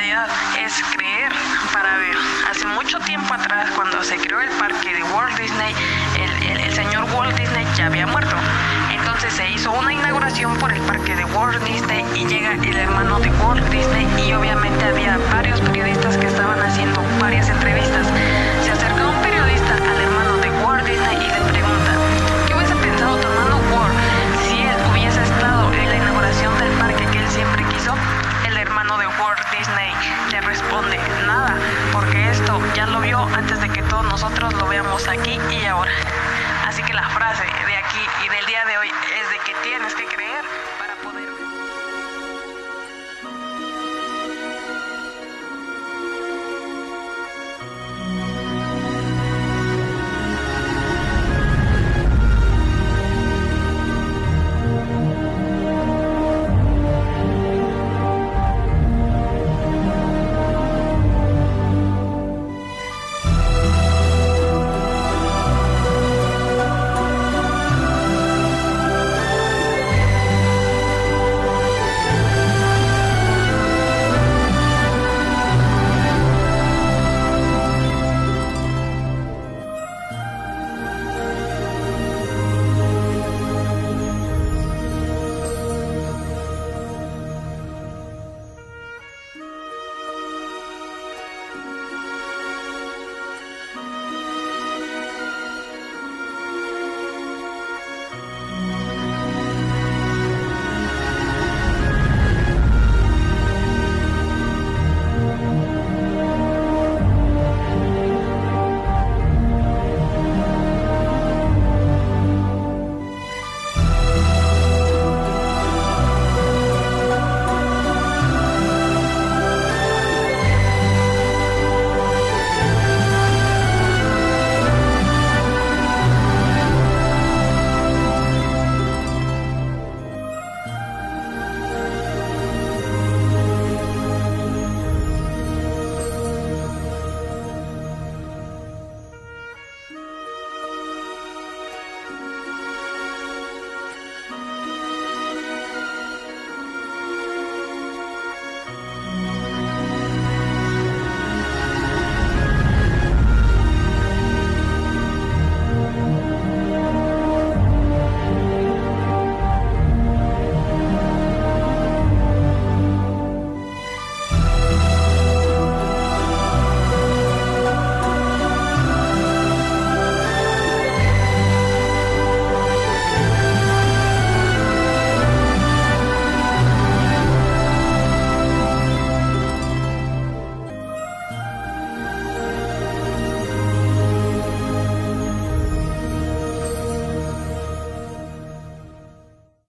es creer para ver. Hace mucho tiempo atrás, cuando se creó el parque de Walt Disney, el, el señor Walt Disney ya había muerto. Entonces se hizo una inauguración por el parque de Walt Disney y llega el hermano de Walt Disney y obviamente había varios periodistas ya lo vio antes de que todos nosotros lo veamos aquí y ahora. Así que la frase de aquí y del día de